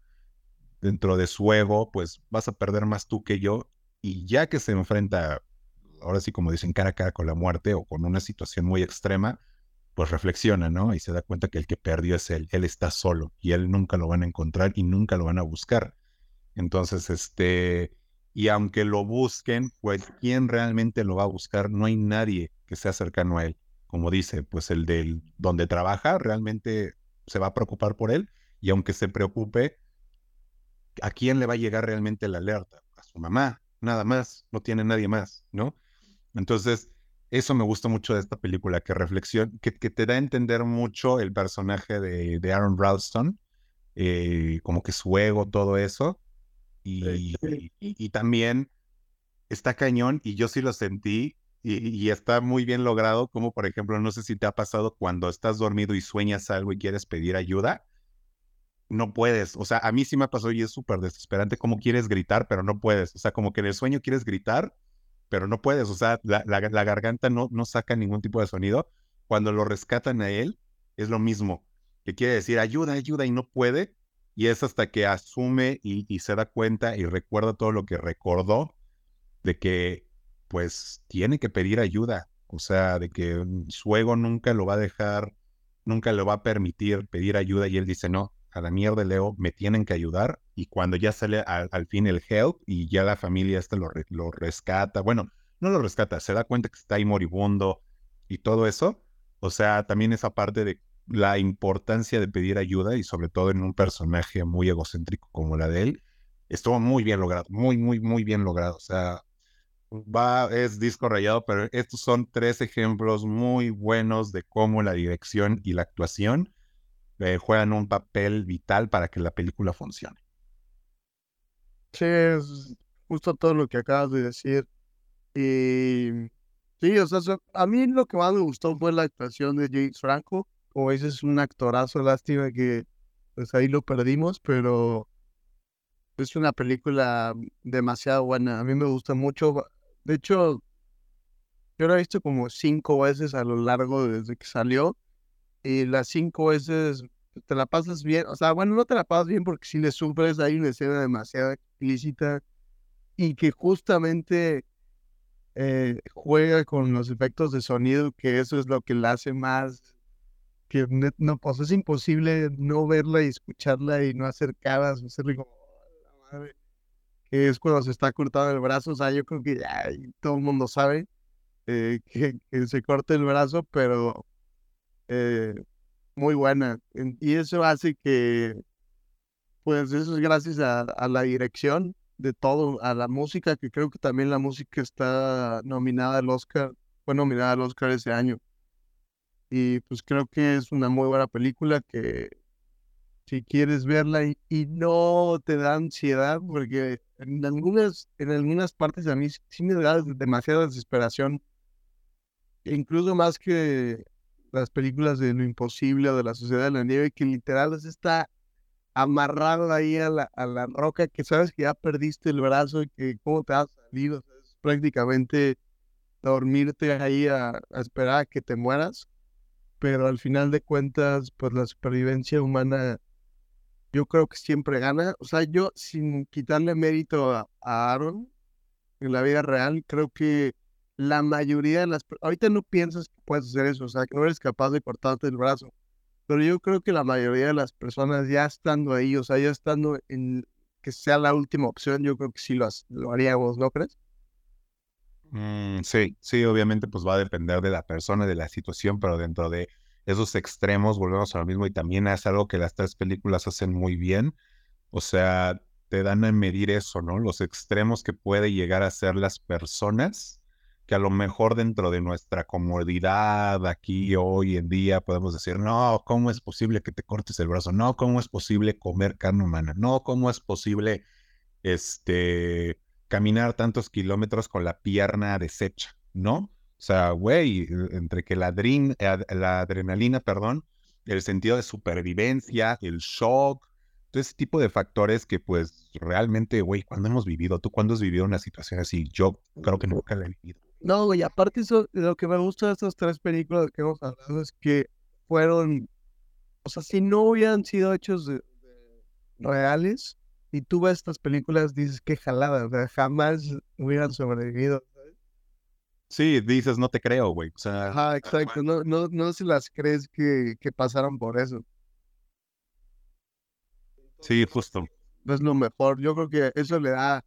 A: dentro de su ego, pues vas a perder más tú que yo. Y ya que se enfrenta, ahora sí como dicen, cara a cara con la muerte o con una situación muy extrema, pues reflexiona, ¿no? Y se da cuenta que el que perdió es él, él está solo y él nunca lo van a encontrar y nunca lo van a buscar. Entonces, este, y aunque lo busquen, pues quién realmente lo va a buscar, no hay nadie que sea cercano a él. Como dice, pues el del donde trabaja realmente se va a preocupar por él y aunque se preocupe, ¿a quién le va a llegar realmente la alerta? A su mamá, nada más, no tiene nadie más, ¿no? Entonces, eso me gusta mucho de esta película, que reflexión, que, te da a entender mucho el personaje de, Aaron Ralston, eh, como que su ego, todo eso. Y, y, también está cañón, y yo sí lo sentí, y, está muy bien logrado, como por ejemplo, no sé si te ha pasado cuando estás dormido y sueñas algo y quieres pedir ayuda, no puedes, o sea, a mí sí me pasó y es súper desesperante como quieres gritar, pero no puedes, o sea, como que en el sueño quieres gritar pero no puedes, o sea, la, garganta no, no saca ningún tipo de sonido. Cuando lo rescatan a él, es lo mismo, que quiere decir ayuda, ayuda y no puede, y es hasta que asume y, y, se da cuenta y recuerda todo lo que recordó de que pues tiene que pedir ayuda, o sea, de que su ego nunca lo va a dejar, nunca lo va a permitir pedir ayuda y él dice, no, a la mierda Leo, me tienen que ayudar y cuando ya sale al, al fin el help y ya la familia este lo, lo rescata, bueno, no lo rescata, se da cuenta que está ahí moribundo y todo eso, o sea, también esa parte de la importancia de pedir ayuda y sobre todo en un personaje muy egocéntrico como la de él, estuvo muy bien logrado, muy, muy, muy bien logrado. O sea, va, es disco rayado, pero estos son tres ejemplos muy buenos de cómo la dirección y la actuación eh, juegan un papel vital para que la película funcione.
B: Sí, es justo todo lo que acabas de decir. Y sí, o sea, a mí lo que más me gustó fue la actuación de James Franco como dices, es un actorazo, lástima que pues ahí lo perdimos, pero es una película demasiado buena. A mí me gusta mucho. De hecho, yo la he visto como cinco veces a lo largo desde que salió. Y las cinco veces te la pasas bien. O sea, bueno, no te la pasas bien porque si le sufres, hay una escena demasiado explícita y que justamente eh, juega con los efectos de sonido, que eso es lo que la hace más que no, pues es imposible no verla y escucharla y no hacer caras, hacerle como, madre, que es cuando se está cortando el brazo, o sea, yo creo que ya todo el mundo sabe eh, que, se corte el brazo, pero eh, muy buena. Y eso hace que, pues eso es gracias a, a la dirección de todo, a la música, que creo que también la música está nominada al Oscar, fue nominada al Oscar ese año. Y pues creo que es una muy buena película que si quieres verla y, no te da ansiedad, porque en algunas, en algunas partes a mí sí me da demasiada desesperación, incluso más que las películas de lo imposible o de la sociedad de la nieve, que literal está amarrado ahí a la, a la roca, que sabes que ya perdiste el brazo y que cómo te has salido, es prácticamente dormirte ahí a, a esperar a que te mueras pero al final de cuentas, pues la supervivencia humana, yo creo que siempre gana. O sea, yo sin quitarle mérito a, Aaron en la vida real, creo que la mayoría de las... Ahorita no piensas que puedes hacer eso, o sea, que no eres capaz de cortarte el brazo. Pero yo creo que la mayoría de las personas ya estando ahí, o sea, ya estando en que sea la última opción, yo creo que sí lo, lo haríamos, ¿no crees?
A: Mm, sí, sí, obviamente pues va a depender de la persona, de la situación, pero dentro de esos extremos volvemos a lo mismo y también es algo que las tres películas hacen muy bien. O sea, te dan a medir eso, ¿no? Los extremos que puede llegar a ser las personas, que a lo mejor dentro de nuestra comodidad aquí hoy en día podemos decir, no, ¿cómo es posible que te cortes el brazo? No, ¿cómo es posible comer carne humana? No, ¿cómo es posible, este, caminar tantos kilómetros con la pierna deshecha, ¿no? O sea, güey, entre que la, la adrenalina, perdón, el sentido de supervivencia, el shock, todo ese tipo de factores que pues realmente, güey, cuando hemos vivido, tú cuándo has vivido una situación así, yo creo que nunca la he vivido.
B: No, güey, aparte eso, lo que me gusta de estas tres películas que hemos hablado es que fueron, o sea, si no hubieran sido hechos reales, y tú ves estas películas, dices que jalada, o sea, jamás hubieran sobrevivido.
A: Sí, dices, no te creo, güey. O sea,
B: Ajá, exacto. No, no, no se las crees que, que pasaron por eso.
A: Sí, justo.
B: Es lo mejor. Yo creo que eso le da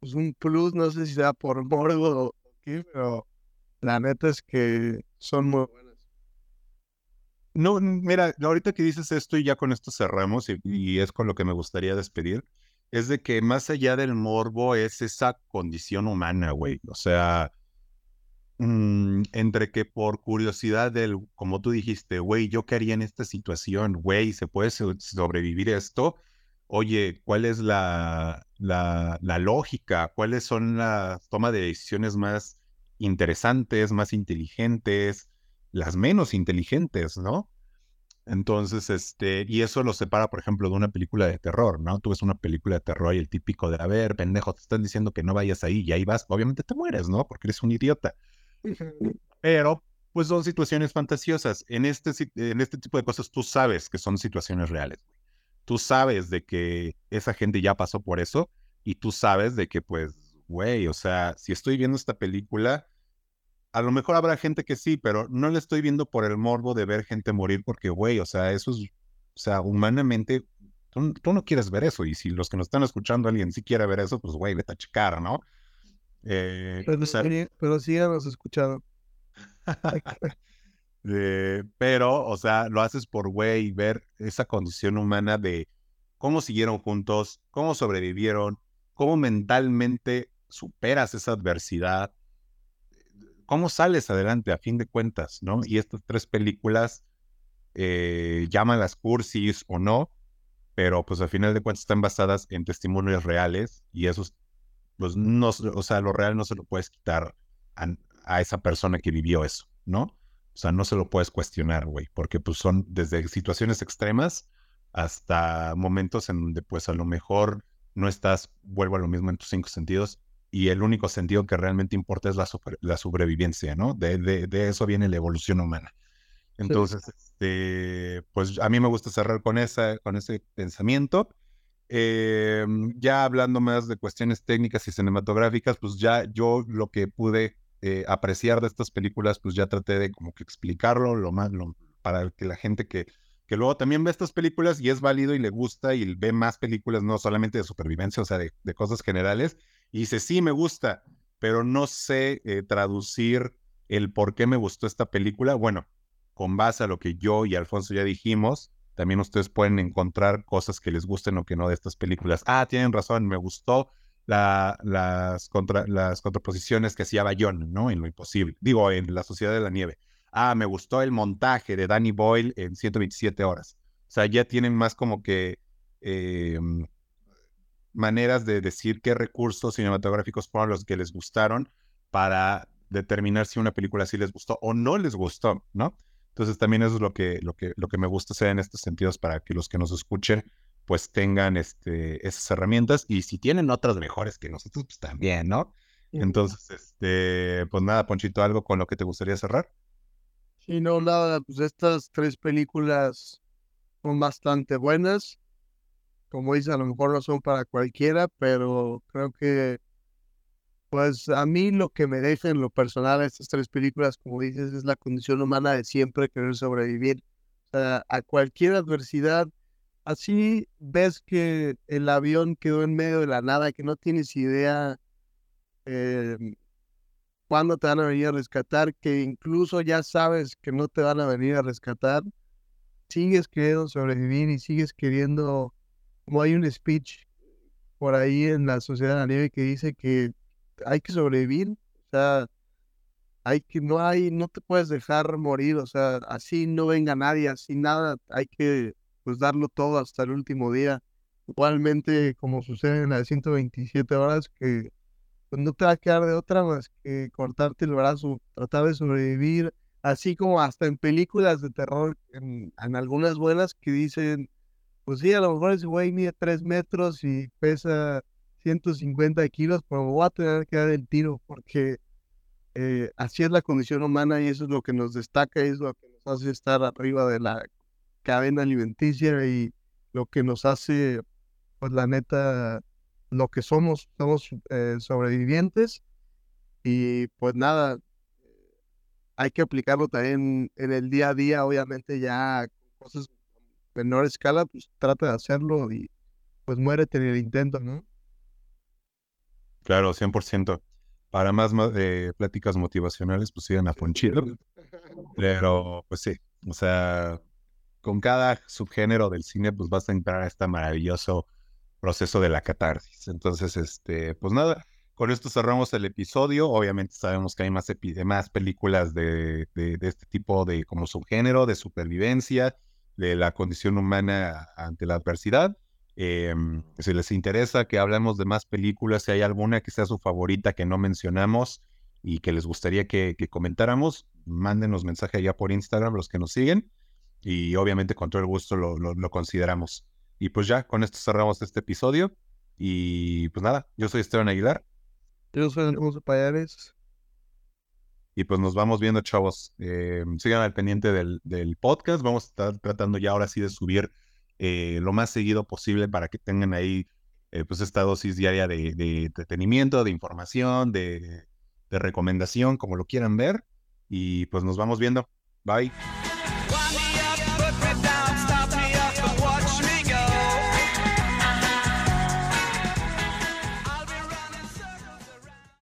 B: pues, un plus, no sé si sea por morbo o qué, pero la neta es que son muy buenas.
A: No, mira, ahorita que dices esto y ya con esto cerramos y, es con lo que me gustaría despedir, es de que más allá del morbo es esa condición humana, güey. O sea, mm, entre que por curiosidad del, como tú dijiste, güey, yo qué haría en esta situación, güey, ¿se puede sobrevivir esto? Oye, ¿cuál es la, la, la lógica? ¿Cuáles son las tomas de decisiones más interesantes, más inteligentes? las menos inteligentes, ¿no? Entonces, este, y eso lo separa, por ejemplo, de una película de terror, ¿no? Tú ves una película de terror y el típico de, a ver, pendejo, te están diciendo que no vayas ahí y ahí vas, obviamente te mueres, ¿no? Porque eres un idiota. Pero, pues son situaciones fantasiosas. En este, en este tipo de cosas tú sabes que son situaciones reales. Tú sabes de que esa gente ya pasó por eso y tú sabes de que, pues, güey, o sea, si estoy viendo esta película, a lo mejor habrá gente que sí, pero no le estoy viendo por el morbo de ver gente morir porque, güey, o sea, eso es, o sea, humanamente, tú, no quieres ver eso. Y si los que nos están escuchando, alguien sí quiere ver eso, pues, güey, vete a checar, ¿no?
B: Eh, pero, pero síganos escuchando.
A: eh, pero, o sea, lo haces por, güey, ver esa condición humana de cómo siguieron juntos, cómo sobrevivieron, cómo mentalmente superas esa adversidad cómo sales adelante a fin de cuentas, ¿no? Y estas tres películas, eh, las cursis o no, pero pues a final de cuentas están basadas en testimonios reales y esos, pues no, o sea, lo real no se lo puedes quitar a, esa persona que vivió eso, ¿no? O sea, no se lo puedes cuestionar, güey, porque pues son desde situaciones extremas hasta momentos en donde pues a lo mejor no estás, vuelvo a lo mismo en tus cinco sentidos, y el único sentido que realmente importa es la, la sobrevivencia, ¿no? De, de, eso viene la evolución humana. Entonces, este, pues a mí me gusta cerrar con, esa, con ese pensamiento. Em, ya hablando más de cuestiones técnicas y cinematográficas, pues ya yo lo que pude eh, apreciar de estas películas, pues ya traté de como que explicarlo lo más, lo, para que la gente que, que luego también ve estas películas y es válido y le gusta y ve más películas, no solamente de supervivencia, o sea, de, de cosas generales, y dice, sí, me gusta, pero no sé eh, traducir el por qué me gustó esta película. Bueno, con base a lo que yo y Alfonso ya dijimos, también ustedes pueden encontrar cosas que les gusten o que no de estas películas. Ah, tienen razón, me gustó la, las, contra, las contraposiciones que hacía Bayón, ¿no? En lo imposible. Digo, en La Sociedad de la Nieve. Ah, me gustó el montaje de Danny Boyle en 127 horas. O sea, ya tienen más como que eh, maneras de decir qué recursos cinematográficos fueron los que les gustaron para determinar si una película sí les gustó o no les gustó, ¿no? Entonces también eso es lo que, lo que, lo que me gusta hacer en estos sentidos para que los que nos escuchen pues tengan este, esas herramientas y si tienen otras mejores que nosotros, pues también, ¿no? Entonces, este, pues nada, Ponchito, ¿algo con lo que te gustaría cerrar?
B: Sí, no, nada, pues estas tres películas son bastante buenas como dice, a lo mejor no son para cualquiera, pero creo que, pues a mí lo que me deja en lo personal estas tres películas, como dices, es la condición humana de siempre querer sobrevivir. O sea, a cualquier adversidad, así ves que el avión quedó en medio de la nada, que no tienes idea eh, cuándo te van a venir a rescatar, que incluso ya sabes que no te van a venir a rescatar, sigues queriendo sobrevivir y sigues queriendo como hay un speech por ahí en la Sociedad de la Nieve que dice que hay que sobrevivir, o sea, hay que, no hay, no te puedes dejar morir, o sea, así no venga nadie, así nada, hay que pues darlo todo hasta el último día. Igualmente, como sucede en las 127 horas, que pues, no te va a quedar de otra más que cortarte el brazo, tratar de sobrevivir, así como hasta en películas de terror, en algunas buenas que dicen, pues sí, a lo mejor ese güey mide 3 metros y pesa 150 kilos, pero voy a tener que dar el tiro porque eh, así es la condición humana y eso es lo que nos destaca, es lo que nos hace estar arriba de la cadena alimenticia y lo que nos hace, pues la neta, lo que somos, somos eh, sobrevivientes. Y pues nada, hay que aplicarlo también en el día a día, obviamente ya cosas menor escala, pues trata de hacerlo y pues muérete en el intento, ¿no?
A: Claro, 100%. Para más eh, pláticas motivacionales, pues sigan a Ponchito. Pero, pues sí, o sea, con cada subgénero del cine, pues vas a entrar a este maravilloso proceso de la catarsis. Entonces, este, pues nada, con esto cerramos el episodio. Obviamente sabemos que hay más, más películas de, de, de, este tipo de como subgénero, de supervivencia, de la condición humana ante la adversidad. Em, si les interesa que hablemos de más películas, si hay alguna que sea su favorita que no mencionamos y que les gustaría que, comentáramos, mándenos mensaje allá por Instagram los que nos siguen. y obviamente con todo el gusto lo, lo, consideramos. Y pues ya, con esto cerramos este episodio. Y pues nada, yo soy Esteban Aguilar.
B: Yo soy Alfonso Payares.
A: Y pues nos vamos viendo, chavos. Eh, sigan al pendiente del, del, podcast. Vamos a estar tratando ya ahora sí de subir eh, lo más seguido posible para que tengan ahí eh, pues esta dosis diaria de, de, entretenimiento, de información, de, de recomendación, como lo quieran ver. Y pues nos vamos viendo. Bye.